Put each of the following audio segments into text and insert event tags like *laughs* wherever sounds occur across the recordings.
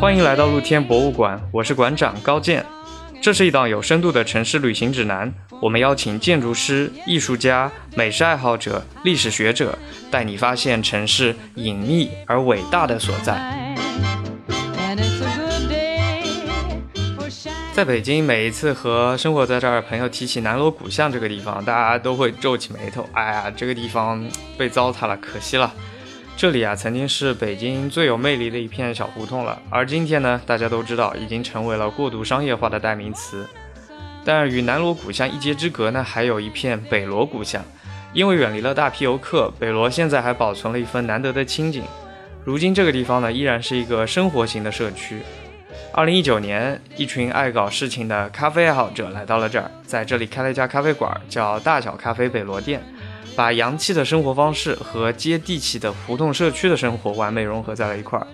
欢迎来到露天博物馆，我是馆长高健。这是一档有深度的城市旅行指南，我们邀请建筑师、艺术家、美食爱好者、历史学者，带你发现城市隐秘而伟大的所在。在北京，每一次和生活在这儿的朋友提起南锣鼓巷这个地方，大家都会皱起眉头。哎呀，这个地方被糟蹋了，可惜了。这里啊，曾经是北京最有魅力的一片小胡同了，而今天呢，大家都知道，已经成为了过度商业化的代名词。但与南锣鼓巷一街之隔呢，还有一片北锣鼓巷。因为远离了大批游客，北锣现在还保存了一份难得的清静。如今这个地方呢，依然是一个生活型的社区。二零一九年，一群爱搞事情的咖啡爱好者来到了这儿，在这里开了一家咖啡馆，叫大小咖啡北罗店。把洋气的生活方式和接地气的胡同社区的生活完美融合在了一块儿，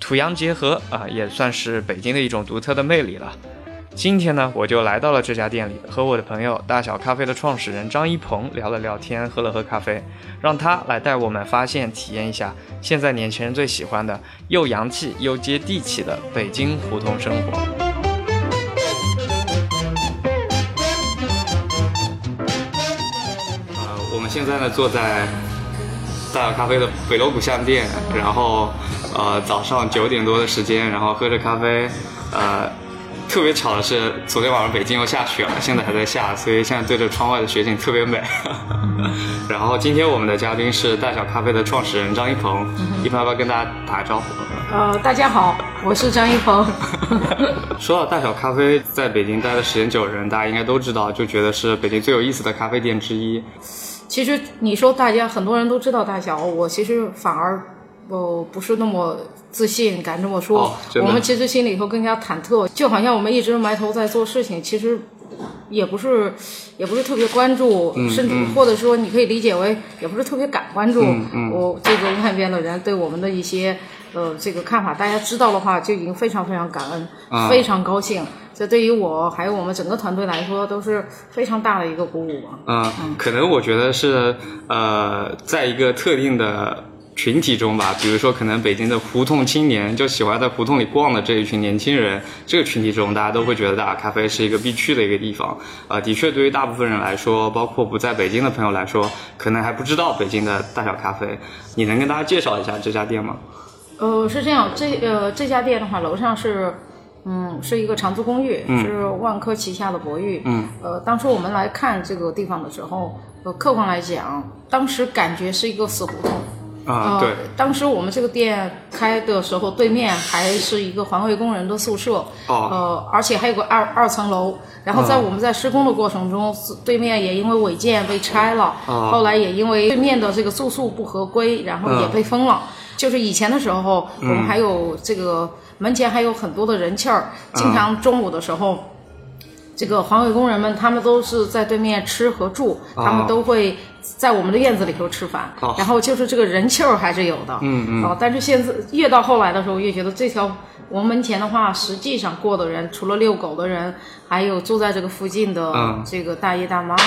土洋结合啊，也算是北京的一种独特的魅力了。今天呢，我就来到了这家店里，和我的朋友大小咖啡的创始人张一鹏聊了聊天，喝了喝咖啡，让他来带我们发现、体验一下现在年轻人最喜欢的又洋气又接地气的北京胡同生活。呃，我们现在呢，坐在大小咖啡的北锣鼓巷店，然后呃早上九点多的时间，然后喝着咖啡，呃特别巧的是，昨天晚上北京又下雪了，现在还在下，所以现在对着窗外的雪景特别美。*laughs* 然后今天我们的嘉宾是大小咖啡的创始人张一鹏，一鹏要不要跟大家打个招呼？呃，大家好，我是张一鹏。*laughs* 说到大小咖啡，在北京待的时间久的人，大家应该都知道，就觉得是北京最有意思的咖啡店之一。*laughs* 其实你说大家很多人都知道大小，我其实反而不不是那么自信，敢这么说。我们其实心里头更加忐忑，就好像我们一直埋头在做事情，其实也不是也不是特别关注，甚至或者说你可以理解为也不是特别敢关注我这个外边的人对我们的一些呃这个看法。大家知道的话，就已经非常非常感恩，非常高兴。这对于我还有我们整个团队来说都是非常大的一个鼓舞啊！嗯，可能我觉得是呃，在一个特定的群体中吧，比如说可能北京的胡同青年，就喜欢在胡同里逛的这一群年轻人，这个群体中，大家都会觉得大咖啡是一个必去的一个地方。呃，的确，对于大部分人来说，包括不在北京的朋友来说，可能还不知道北京的大小咖啡。你能跟大家介绍一下这家店吗？呃，是这样，这呃这家店的话，楼上是。嗯，是一个长租公寓，是万科旗下的博裕。嗯，呃，当初我们来看这个地方的时候，呃，客观来讲，当时感觉是一个死胡同。啊，对。当时我们这个店开的时候，对面还是一个环卫工人的宿舍。哦。呃，而且还有个二二层楼。然后在我们在施工的过程中，对面也因为违建被拆了。啊。后来也因为对面的这个住宿不合规，然后也被封了。就是以前的时候，我们还有这个。门前还有很多的人气儿，经常中午的时候，这个环卫工人们他们都是在对面吃和住，他们都会在我们的院子里头吃饭，然后就是这个人气儿还是有的。嗯嗯。哦，但是现在越到后来的时候，越觉得这条我们门前的话，实际上过的人，除了遛狗的人，还有住在这个附近的这个大爷大妈们，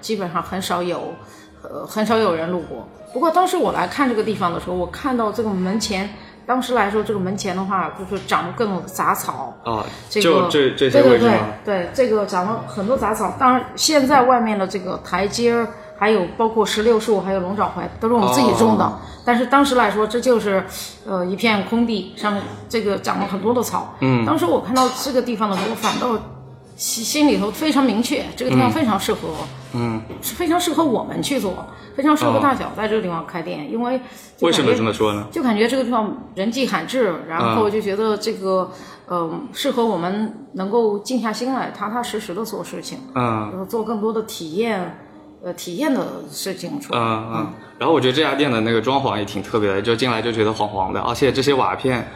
基本上很少有，呃，很少有人路过。不过当时我来看这个地方的时候，我看到这个门前。当时来说，这个门前的话，就是长了各种杂草啊，这个这这些对对对对，这个长了很多杂草。当然，现在外面的这个台阶儿，还有包括石榴树，还有龙爪槐，都是我们自己种的。但是当时来说，这就是呃一片空地，上面这个长了很多的草。嗯，当时我看到这个地方的时候，反倒。心心里头非常明确，这个地方非常适合，嗯，是非常适合我们去做，非常适合大小在这个地方开店，因为为什么这么说呢？就感觉这个地方人迹罕至，然后就觉得这个，嗯，适合我们能够静下心来，踏踏实实的做事情，嗯，做更多的体验，呃，体验的事情出来，嗯。嗯。然后我觉得这家店的那个装潢也挺特别的，就进来就觉得黄黄的，而且这些瓦片。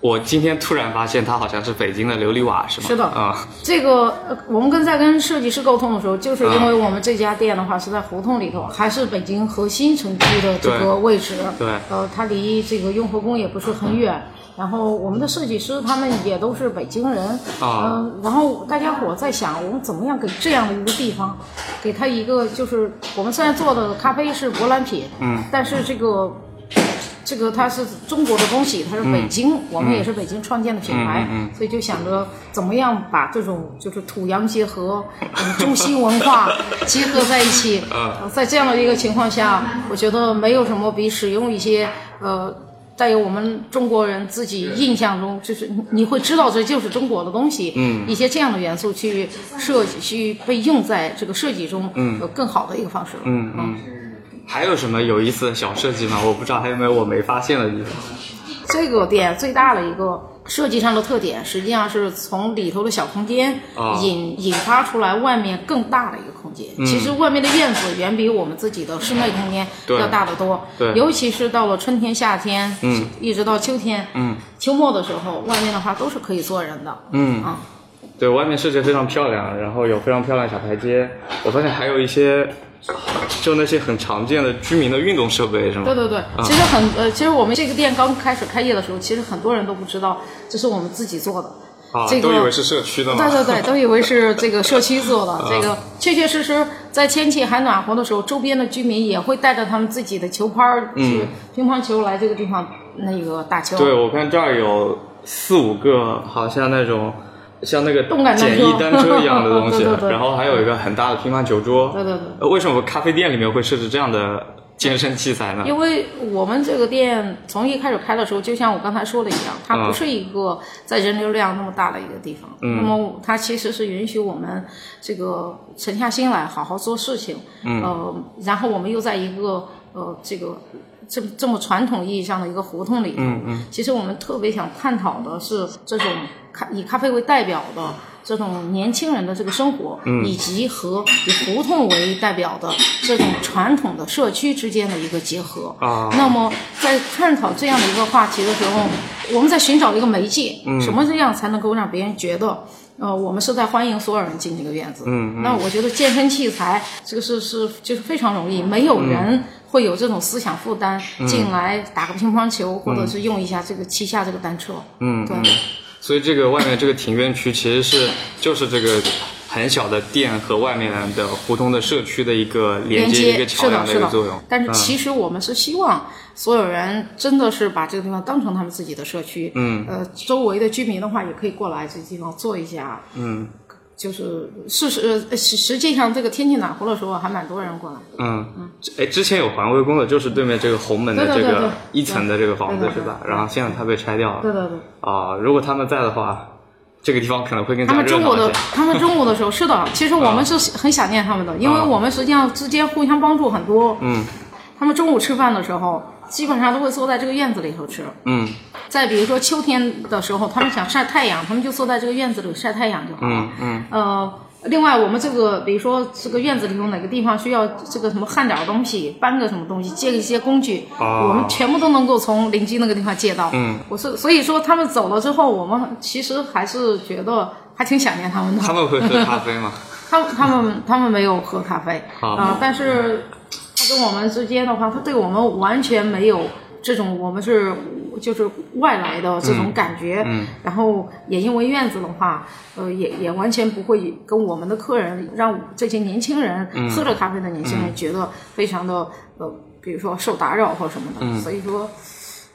我今天突然发现，它好像是北京的琉璃瓦，是吗？是的，啊，这个我们跟在跟设计师沟通的时候，就是因为我们这家店的话是在胡同里头，还是北京核心城区的这个位置，对，呃，它离这个雍和宫也不是很远，然后我们的设计师他们也都是北京人，啊。嗯，然后大家伙在想，我们怎么样给这样的一个地方，给他一个就是我们虽然做的咖啡是舶来品，嗯，但是这个。这个它是中国的东西，它是北京，我们也是北京创建的品牌，嗯嗯。所以就想着怎么样把这种就是土洋结合，嗯，中西文化 *laughs* 结合在一起。在这样的一个情况下，我觉得没有什么比使用一些呃带有我们中国人自己印象中，就是你你会知道这就是中国的东西，嗯。一些这样的元素去设计，去被用在这个设计中，嗯。有更好的一个方式。嗯。嗯，还有什么有意思的小设计吗？我不知道还有没有我没发现的地方。这个店最大的一个设计上的特点，实际上是从里头的小空间啊引、引发出来外面更大的一个空间。其实外面的院子远比我们自己的室内空间要大得多。对尤其是到了春天、夏天，嗯，一直到秋天，嗯，秋末的时候，外面的话都是可以坐人的。嗯啊，对外面设计非常漂亮，然后有非常漂亮的小台阶。我发现还有一些，就那些很常见的居民的运动设备，是吗？对对对，其实很呃，其实我们这个店刚开始开业的时候，其实很多人都不知道这是我们自己做的。啊，这个都以为是社区的吗。对对对，*laughs* 都以为是这个社区做的。这个确确实实，在天气还暖和的时候，周边的居民也会带着他们自己的球拍儿、去乒乓球来这个地方那个打球。对，我看这儿有四五个，好像那种像那个简易单车一样的东西，*laughs* 对对对然后还有一个很大的乒乓球桌。对对对呃为什么咖啡店里面会设置这样的健身器材呢？因为我们这个店从一开始开的时候，就像我刚才说的一样，它嗯不是一个在人流量那么大的一个地方。嗯那么它其实是允许我们这个沉下心来好好做事情。嗯呃，然后我们又在一个呃这个这这么传统意义上的一个胡同里头。嗯嗯其实我们特别想探讨的是这种咖以咖啡为代表的。这种年轻人的这个生活，嗯以及和以胡同为代表的这种传统的社区之间的一个结合，啊那么在探讨这样的一个话题的时候，我们在寻找一个媒介，嗯什么这样才能够让别人觉得，呃，我们是在欢迎所有人进这个院子。嗯嗯那我觉得健身器材这个是是就是非常容易，没有嗯人会有这种思想负担，进来打个乒乓球，或者是用一下这个旗下这个单车。嗯对所以这个外面这个庭院区其实是就是这个很小的店和外面的胡同的社区的一个连连接一个桥梁是的，一个作用。但是嗯其实我们是希望所有人真的是把这个地方当成他们自己的社区。嗯呃，周围的居民的话也可以过来这地方坐一下。嗯就是事实呃实实际上这个天气暖和的时候还蛮多人过来。嗯，哎，之前有环卫工的，就是对面这个红门的这个一层的这个房子是吧？然后现在它被拆掉了。对对对。啊，如果他们在的话，这个地方可能会更他们中午的他们中午的时候是的，*laughs* 其实我们是很想念他们的，因为我们实际上之间互相帮助很多。嗯他们中午吃饭的时候，基本上都会坐在这个院子里头吃。嗯再比如说秋天的时候，他们想晒太阳，他们就坐在这个院子里晒太阳就好了。嗯嗯呃，另外我们这个，比如说这个院子里头哪个地方需要这个什么焊点儿东西，搬个什么东西，借一些工具，哦我们全部都能够从邻居那个地方借到。嗯，我是所以说他们走了之后，我们其实还是觉得还挺想念他们的。他们会喝咖啡吗？*laughs* 他们他们他们没有喝咖啡好啊、但是他跟我们之间的话，他对我们完全没有这种我们是就是外来的这种感觉，嗯然后也因为院子的话，呃，也也完全不会跟我们的客人让这些年轻人、嗯喝着咖啡的年轻人觉得非常的呃，比如说受打扰或什么的，所以说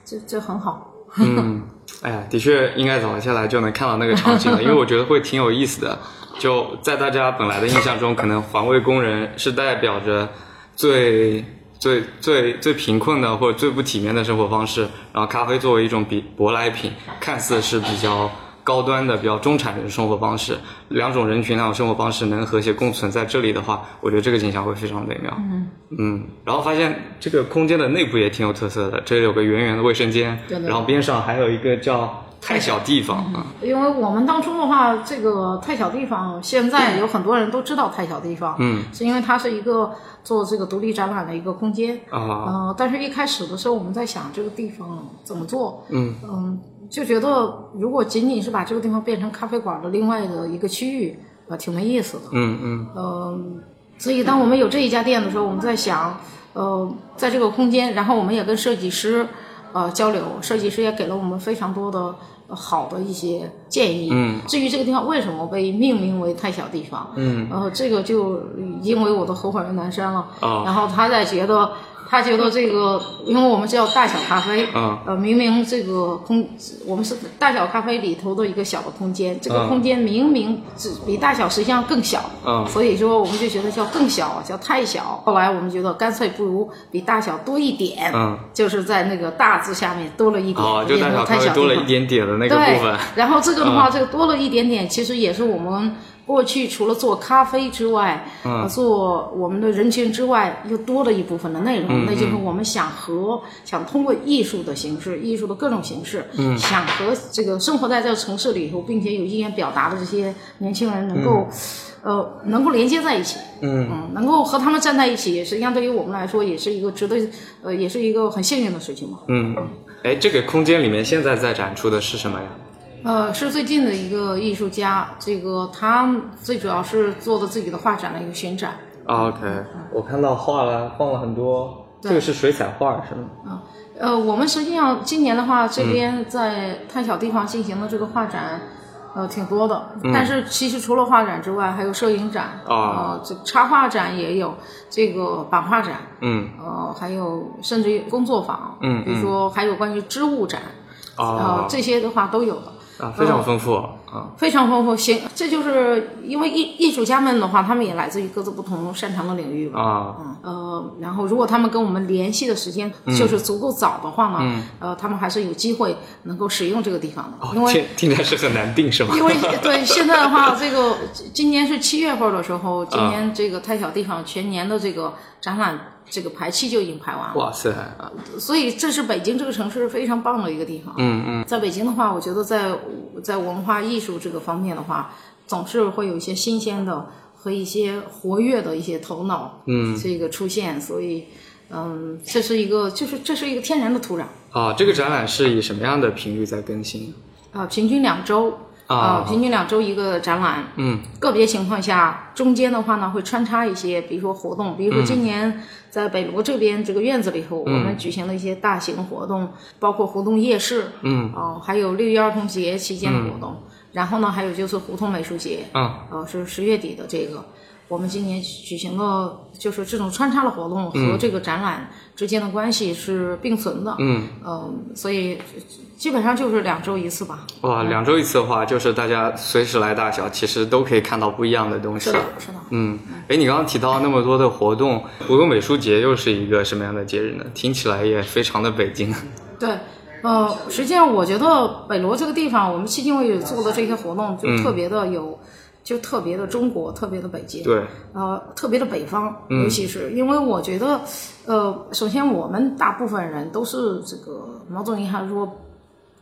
这这很好。嗯，哎呀，的确应该走下来就能看到那个场景了，*laughs* 因为我觉得会挺有意思的。就在大家本来的印象中，可能环卫工人是代表着最最最最贫困的或者最不体面的生活方式，然后咖啡作为一种比舶来品，看似是比较高端的、比较中产的生活方式，两种人群、两种生活方式能和谐共存在这里的话，我觉得这个景象会非常美妙。嗯嗯，然后发现这个空间的内部也挺有特色的，这里有个圆圆的卫生间，然后边上还有一个叫太小地方啊，因为我们当初的话，这个太小地方，现在有很多人都知道太小地方，嗯，是因为它是一个做这个独立展览的一个空间，啊，呃，但是一开始的时候我们在想这个地方怎么做，嗯。嗯，就觉得如果仅仅是把这个地方变成咖啡馆的另外的一个区域，呃，挺没意思的，嗯嗯。嗯，所以当我们有这一家店的时候，我们在想，呃，在这个空间，然后我们也跟设计师，呃交流，设计师也给了我们非常多的好的一些建议。嗯，至于这个地方为什么被命名为太小地方，嗯，然后，这个就因为我的合伙人南山了，哦然后他在觉得。他觉得这个，因为我们叫大小咖啡，嗯呃，明明这个空，我们是大小咖啡里头的一个小的空间，这个嗯空间明明只比大小实际上更小，嗯所以说我们就觉得叫更小，叫太小。后来我们觉得干脆不如比大小多一点，嗯，就是在那个大字下面多了一点，哦，就大变成小咖啡太小地方多了一点点的那个对部分，，然后这个的话，这个多了一点点，其实也是我们过去除了做咖啡之外，呃做我们的人群之外，又多了一部分的内容，那就是我们想和想通过艺术的形式，艺术的各种形式，想和这个生活在这个城市里头，并且有意愿表达的这些年轻人能够。呃，能够连接在一起，嗯能够和他们站在一起，实际上对于我们来说也是一个值得，呃，也是一个很幸运的事情嘛。嗯，哎，这个空间里面现在在展出的是什么呀？呃，是最近的一个艺术家，这个他最主要是做的自己的画展的一个巡展。啊 OK，我看到画了，放了很多，这个是水彩画是吗？啊呃，我们实际上今年的话，这边在太小地方进行的这个画展，呃，挺多的。但是其实除了画展之外，还有摄影展，啊呃，这插画展也有，这个版画展，嗯，呃，还有甚至于工作坊，嗯比如说还有关于织物展，呃哦，，这些的话都有的。啊，非常丰富啊，非常丰富，行，这就是因为艺艺术家们的话，他们也来自于各自不同擅长的领域吧。啊，嗯，呃，然后如果他们跟我们联系的时间就是足够早的话呢，呃，他们还是有机会能够使用这个地方的，因为听听起来是很难定是吗？因为 *laughs* 对现在的话，这个今年是七月份的时候，今年这个太小地方全年的这个展览这个排期就已经排完了，哇塞，所以这是北京这个城市非常棒的一个地方。嗯嗯，在北京的话，我觉得在在文化艺术这个方面的话，总是会有一些新鲜的和一些活跃的一些头脑，嗯，这个出现，所以，嗯，这是一个就是这是一个天然的土壤。啊，这个展览是以什么样的频率在更新？啊、平均两周啊平均两周一个展览，嗯，个别情况下，中间的话呢会穿插一些，比如说活动，比如说今年在北罗这边这个院子里头，我们举行了一些大型活动，包括活动夜市，嗯，哦、还有六一儿童节期间的活动，然后呢，还有就是胡同美术节，嗯，呃，是十月底的这个。我们今年举行的，就是这种穿插的活动和这个展览之间的关系是并存的，嗯，嗯、所以基本上就是两周一次吧。哇，两周一次的话，就是大家随时来大小，其实都可以看到不一样的东西。是的，是的。嗯，哎，你刚刚提到那么多的活动，胡同美术节又是一个什么样的节日呢？听起来也非常的北京。对，呃，实际上我觉得北罗这个地方，我们迄今为止做的这些活动，就特别的有，就特别的中国，特别的北京，对，呃，特别的北方，尤其是因为我觉得，呃，首先我们大部分人都是这个毛总银行说。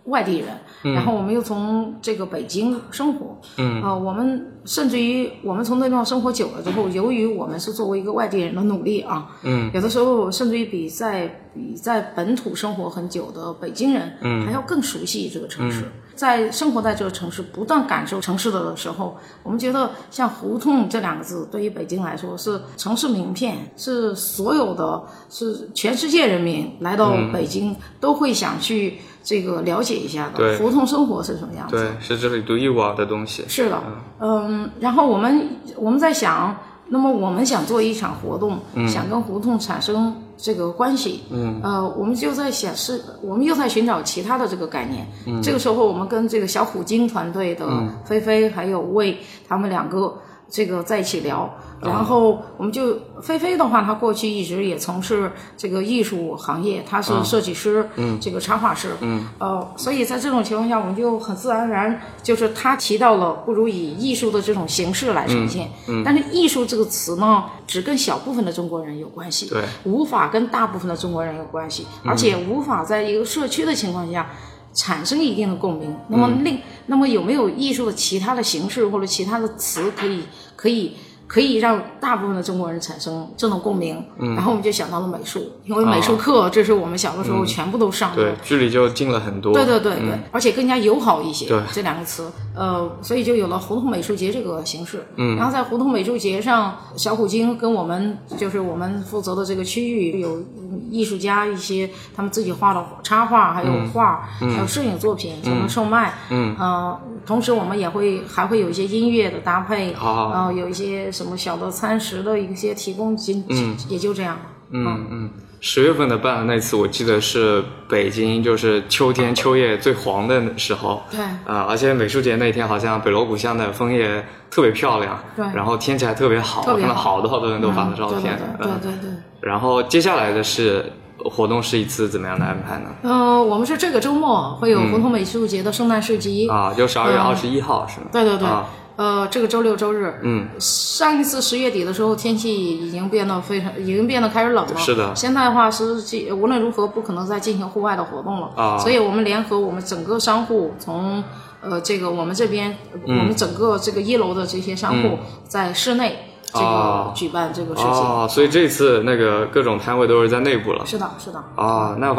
外地人，然后我们又从这个北京生活，嗯，呃，我们甚至于我们从那地方生活久了之后，由于我们是作为一个外地人的努力啊，嗯，有的时候甚至于比在比在本土生活很久的北京人，嗯，还要更熟悉这个城市。在生活在这个城市，不断感受城市的时候，我们觉得像胡同这两个字，对于北京来说是城市名片，是所有的，是全世界人民来到北京、都会想去这个了解一下的对胡同生活是什么样子。对，是这里独一无二的东西。是的，嗯，然后我们我们在想，那么我们想做一场活动，想跟胡同产生这个关系，嗯，呃，我们就在显示，我们又在寻找其他的这个概念。嗯，这个时候我们跟这个小虎鲸团队的菲菲还有魏他们两个这个在一起聊，然后我们就菲菲的话，她过去一直也从事这个艺术行业，她是设计师，嗯，这个插画师，嗯，呃，所以在这种情况下，我们就很自然而然，就是她提到了不如以艺术的这种形式来呈现，嗯，但是艺术这个词呢，只跟小部分的中国人有关系，对，无法跟大部分的中国人有关系，而且无法在一个社区的情况下。产生一定的共鸣，那么另、那么有没有艺术的其他的形式或者其他的词可以可以可以让大部分的中国人产生这种共鸣。嗯，然后我们就想到了美术，因为美术课这是我们小的时候全部都上的，对，距离就近了很多。对对对对，而且更加友好一些。对，这两个词，呃，所以就有了胡同美术节这个形式。嗯，然后在胡同美术节上，小虎鲸跟我们就是我们负责的这个区域有艺术家一些他们自己画的插画，还有画，还有摄影作品，才能售卖。嗯，呃，同时我们也会还会有一些音乐的搭配，然后有一些。什么小的餐食的一些提供，仅也就这样。嗯嗯，十月份的办的那次，我记得是北京，就是秋天秋叶最黄的时候。对。啊，而且美术节那天好像北锣鼓巷的枫叶特别漂亮。对。然后天气还特别好，我看到好多好多人都发了照片。对对对。然后接下来的是活动是一次怎么样的安排呢？嗯，我们是这个周末会有胡同美术节的圣诞市集。啊，就十二月二十一号是吗？对对对。呃，这个周六周日，嗯，上一次十月底的时候，天气已经变得非常，已经变得开始冷了。是的。现在的话是无论如何不可能再进行户外的活动了啊，所以我们联合我们整个商户，从呃这个我们这边，我们整个这个一楼的这些商户在室内。这个举办这个事情，哦，所以这次那个各种摊位都是在内部了。是的，是的。啊，那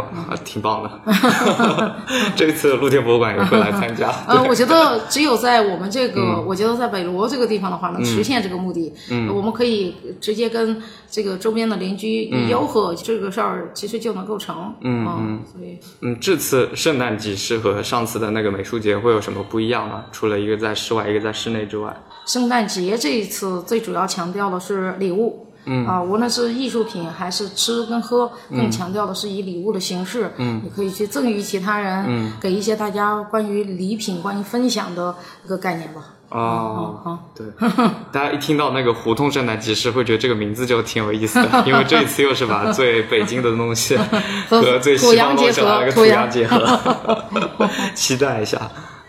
挺棒的。*laughs* 这次露天博物馆也会来参加。*laughs* 呃，我觉得只有在我们这个，我觉得在北罗这个地方的话，能实现这个目的。嗯。我们可以直接跟这个周边的邻居吆喝这个事儿，其实就能够成。嗯嗯。所以，嗯，这次圣诞集市和上次的那个美术节会有什么不一样吗？除了一个在室外，一个在室内之外。圣诞节这一次最主要强调的是礼物，嗯。啊，无论是艺术品还是吃跟喝，更强调的是以礼物的形式，嗯，你可以去赠予其他人，嗯，给一些大家关于礼品、关于分享的一个概念吧。哦，好，对，*laughs* 大家一听到那个胡同圣诞集市，会觉得这个名字就挺有意思的，*laughs* 因为这一次又是把最北京的东西 *laughs* 和最西方东西那个土洋结合，期待一下。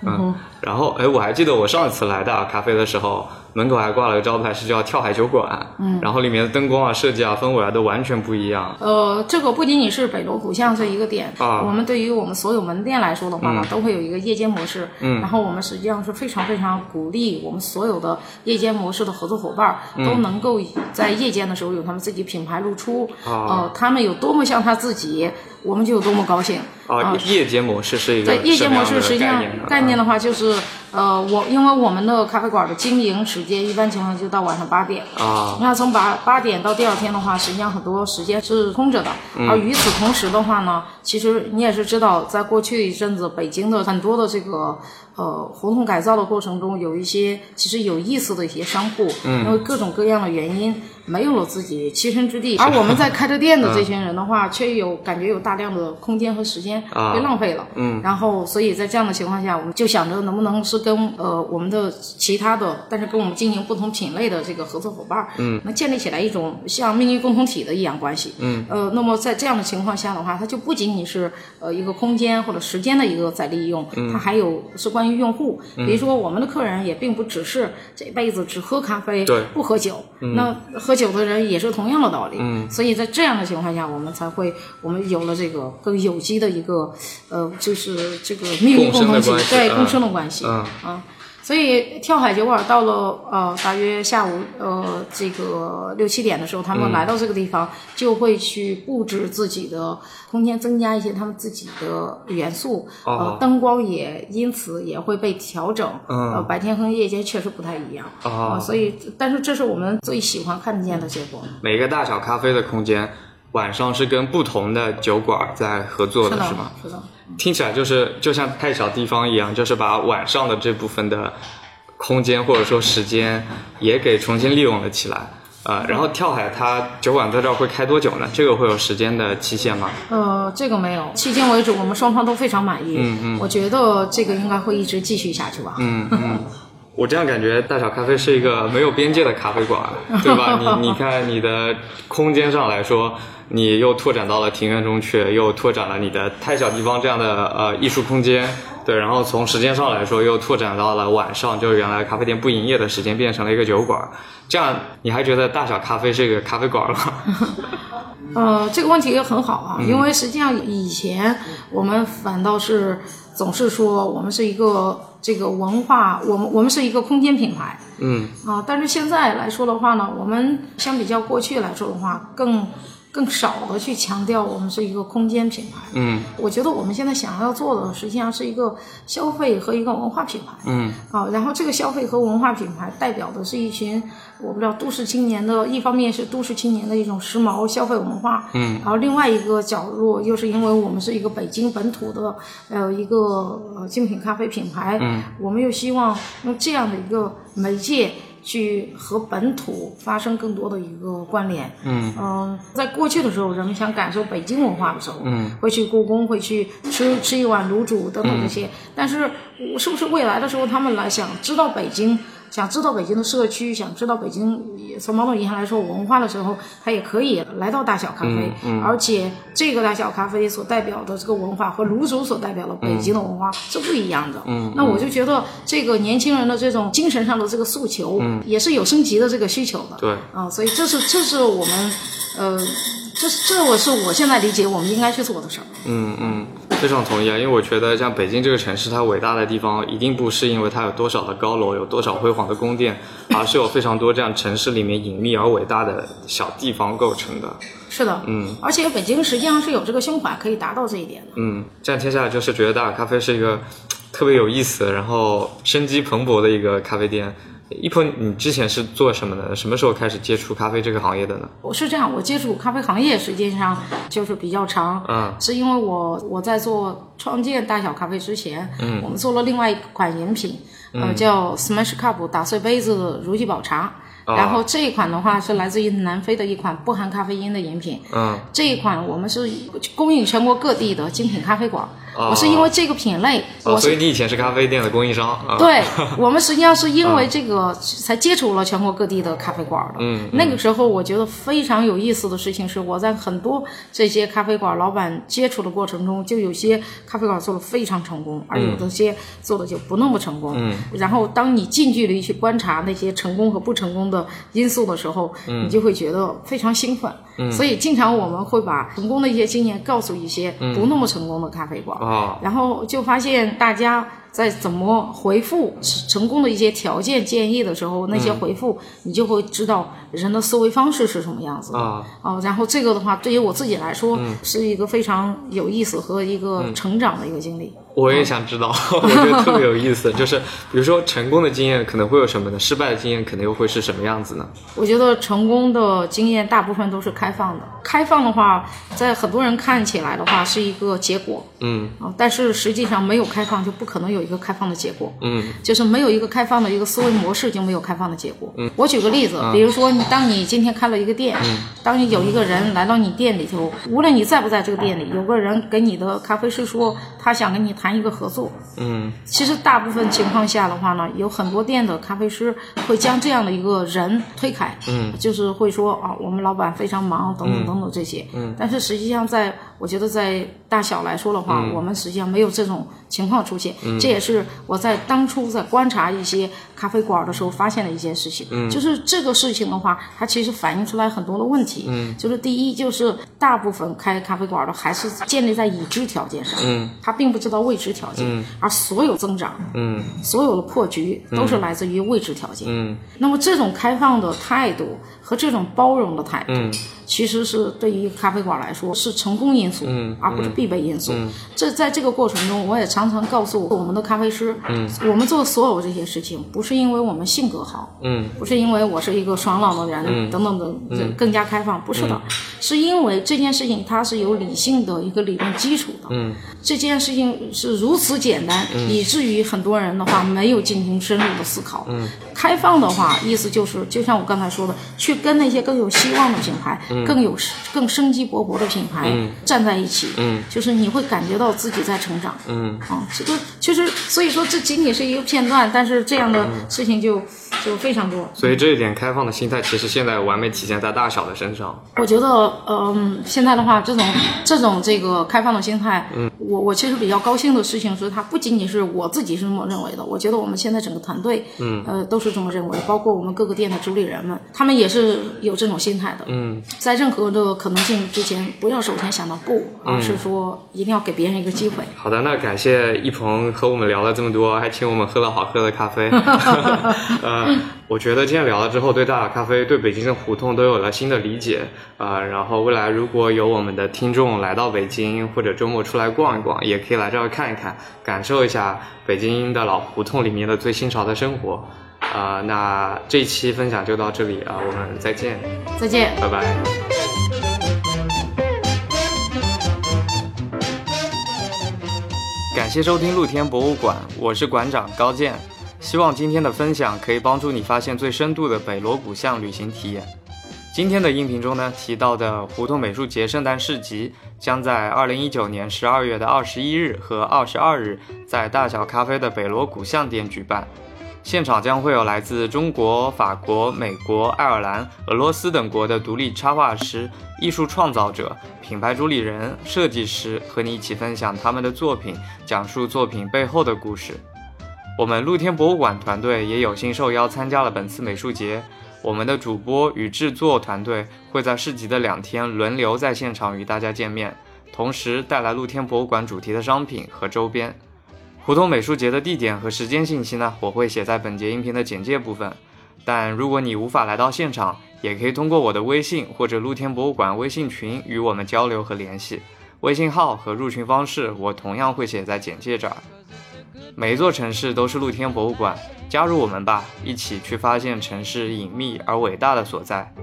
嗯，然后哎，我还记得我上一次来大咖啡的时候。门口还挂了个招牌，是叫跳海酒馆。嗯，然后里面的灯光啊、设计啊、氛围啊都完全不一样。呃，这个不仅仅是北锣鼓巷这一个点啊，我们对于我们所有门店来说的话呢，都会有一个夜间模式。嗯，然后我们实际上是非常非常鼓励我们所有的夜间模式的合作伙伴都能够在夜间的时候有他们自己品牌露出。啊，呃，他们有多么像他自己，我们就有多么高兴。啊，夜间模式是一个夜间模式实际上概念的话就是。呃，我因为我们的咖啡馆的经营时间一般情况就到晚上八点啊。那从八八点到第二天的话，实际上很多时间是空着的。而与此同时的话呢，其实你也是知道，在过去一阵子，北京的很多的这个。呃，胡同改造的过程中，有一些其实有意思的一些商户，因为各种各样的原因，没有了自己栖身之地。而我们在开着店的这些人的话，*laughs* 却有感觉有大量的空间和时间被浪费了。嗯，然后所以在这样的情况下，我们就想着能不能是跟呃我们的其他的，但是跟我们经营不同品类的这个合作伙伴，嗯，能建立起来一种像命运共同体的一样关系。嗯，呃，那么在这样的情况下的话，它就不仅仅是呃一个空间或者时间的一个再利用，它还有是关。关于用户，比如说我们的客人也并不只是这辈子只喝咖啡，不喝酒。那喝酒的人也是同样的道理。所以在这样的情况下，我们才会我们有了这个更有机的一个呃，就是这个命运共同体，对共生的关系。啊。所以跳海酒馆到了呃大约下午呃这个六七点的时候，他们来到这个地方就会去布置自己的空间，增加一些他们自己的元素，呃灯光也因此也会被调整，呃白天和夜间确实不太一样啊，所以但是这是我们最喜欢看见的结果。每个大小咖啡的空间。晚上是跟不同的酒馆在合作的是吗？是的，听起来就是就像太小地方一样，就是把晚上的这部分的空间或者说时间也给重新利用了起来。呃，然后跳海它酒馆在这儿会开多久呢？这个会有时间的期限吗？呃，这个没有，迄今为止我们双方都非常满意。嗯嗯，我觉得这个应该会一直继续下去吧。嗯嗯。*laughs* 我这样感觉，大小咖啡是一个没有边界的咖啡馆，对吧？*laughs* 你你看，你的空间上来说，你又拓展到了庭院中去，又拓展了你的太小地方这样的呃艺术空间，对。然后从时间上来说，又拓展到了晚上，就是原来咖啡店不营业的时间变成了一个酒馆。这样你还觉得大小咖啡是一个咖啡馆吗？呃，这个问题也很好啊，因为实际上以前我们反倒是总是说我们是一个。这个文化，我们我们是一个空间品牌，嗯。啊，但是现在来说的话呢，我们相比较过去来说的话，更更少的去强调我们是一个空间品牌。嗯我觉得我们现在想要做的，实际上是一个消费和一个文化品牌。嗯啊，然后这个消费和文化品牌代表的是一群我不知道都市青年的，一方面是都市青年的一种时髦消费文化，嗯，然后另外一个角落又是因为我们是一个北京本土的呃一个呃精品咖啡品牌，嗯，我们又希望用这样的一个媒介。去和本土发生更多的一个关联，嗯。嗯，在过去的时候，人们想感受北京文化的时候，嗯，会去故宫，会去吃吃一碗卤煮等等这些。但是，是不是未来的时候，他们来想知道北京，想知道北京的社区，想知道北京从某种意义上来说文化的时候，他也可以来到大小咖啡。嗯而且，这个大小咖啡所代表的这个文化和泸州所代表的北京的文化是不一样的。嗯，那我就觉得这个年轻人的这种精神上的这个诉求，也是有升级的这个需求的。对啊，所以这是这是我们，呃，这是这我是我现在理解我们应该去做的事儿。嗯嗯，非常同意啊，因为我觉得像北京这个城市，它伟大的地方一定不是因为它有多少的高楼，有多少辉煌的宫殿，而是有非常多这样城市里面隐秘而伟大的小地方构成的。是的，嗯，而且北京实际上是有这个胸怀可以达到这一点的。嗯，这样听下来就是觉得大耳咖啡是一个特别有意思，然后生机蓬勃的一个咖啡店。一鹏，你之前是做什么的？什么时候开始接触咖啡这个行业的呢？我是这样，我接触咖啡行业实际上就是比较长，嗯是因为我我在做创建大小咖啡之前，嗯我们做了另外一款饮品，呃，叫 Smash Cup 打碎杯子如意宝茶。哦然后这一款的话是来自于南非的一款不含咖啡因的饮品，嗯这一款我们是供应全国各地的精品咖啡馆。哦我是因为这个品类，所以你以前是咖啡店的供应商啊？对我们实际上是因为这个才接触了全国各地的咖啡馆的。嗯那个时候我觉得非常有意思的事情是，我在很多这些咖啡馆老板接触的过程中，就有些咖啡馆做的非常成功，而有的些做的就不那么成功。嗯。然后当你近距离去观察那些成功和不成功的因素的时候，你就会觉得非常兴奋。嗯。所以经常我们会把成功的一些经验告诉一些不那么成功的咖啡馆。哦，然后就发现大家在怎么回复成功的一些条件建议的时候，那些回复你就会知道人的思维方式是什么样子的。啊哦，然后这个的话，对于我自己来说，是一个非常有意思和一个成长的一个经历。我也想知道，*laughs* 我觉得特别有意思。就是比如说成功的经验可能会有什么呢？失败的经验可能又会是什么样子呢？我觉得成功的经验大部分都是开放的。开放的话，在很多人看起来的话是一个结果，嗯啊，但是实际上没有开放就不可能有一个开放的结果。嗯就是没有一个开放的一个思维模式，就没有开放的结果。嗯，我举个例子，比如说你当你今天开了一个店，当你有一个人来到你店里头，无论你在不在这个店里，有个人给你的咖啡师说他想跟你谈一个合作。嗯。其实大部分情况下的话呢，有很多店的咖啡师会将这样的一个人推开，嗯，就是会说啊，我们老板非常忙，等等等等这些，嗯，但是实际上在我觉得在大小来说的话，我们实际上没有这种情况出现，这也是我在当初在观察一些咖啡馆的时候发现的一件事情，嗯，就是这个事情的话，它其实反映出来很多的问题，嗯，就是第一就是大部分开咖啡馆的还是建立在已知条件上，嗯，他并不知道未知条件，嗯，而所有增长，嗯。所有的破局都是来自于未知条件。嗯。那么这种开放的态度和这种包容的态度，嗯其实是对于咖啡馆来说是成功因素，嗯而不是必备因素。这在这个过程中，我也常常告诉我们的咖啡师，嗯，我们做所有这些事情，不是因为我们性格好，嗯。不是因为我是一个爽朗的人，等等的，这更加开放，不是的，是因为这件事情它是有理性的一个理论基础的。嗯。这件事情是如此简单，以至于很多人的话没有进行深入的思考。嗯，开放的话，意思就是，就像我刚才说的，去跟那些更有希望的品牌、更有更生机勃勃的品牌、站在一起。嗯，就是你会感觉到自己在成长。嗯啊，这个其实，所以说这仅仅是一个片段，但是这样的事情就就非常多。所以这一点开放的心态，其实现在完美体现在大小的身上。我觉得，嗯，现在的话，这种这种这个开放的心态，嗯，我我其实比较高兴的事情是，它不仅仅是我自己是这么认为的，我觉得我们现在整个团队，嗯，呃，都是这么认为，包括我们各个店的主理人们，他们也是有这种心态的。嗯在任何的可能性之前，不要首先想到不，而是说一定要给别人一个机会。好的，那感谢一鹏和我们聊了这么多，还请我们喝了好喝的咖啡。*laughs* 呃，我觉得今天聊了之后，对大雅咖啡、对北京的胡同都有了新的理解。啊，然后未来如果有我们的听众来到北京，或者周末出来逛一逛，也可以来这儿看一看，感受一下北京的老胡同里面的最新潮的生活。啊，那这一期分享就到这里啊，我们再见，再见，拜拜。感谢收听露天博物馆，我是馆长高健，希望今天的分享可以帮助你发现最深度的北锣鼓巷旅行体验。今天的音频中呢提到的胡同美术节圣诞市集，将在二零一九年十二月的二十一日和二十二日在大小咖啡的北锣鼓巷店举办。现场将会有来自中国、法国、美国、爱尔兰、俄罗斯等国的独立插画师、艺术创造者、品牌主理人、设计师和你一起分享他们的作品，讲述作品背后的故事。我们露天博物馆团队也有幸受邀参加了本次美术节。我们的主播与制作团队会在市集的两天轮流在现场与大家见面，同时带来露天博物馆主题的商品和周边。胡同美术节的地点和时间信息呢，我会写在本节音频的简介部分。但如果你无法来到现场，也可以通过我的微信或者露天博物馆微信群与我们交流和联系。微信号和入群方式我同样会写在简介这儿。每一座城市都是露天博物馆，加入我们吧，一起去发现城市隐秘而伟大的所在。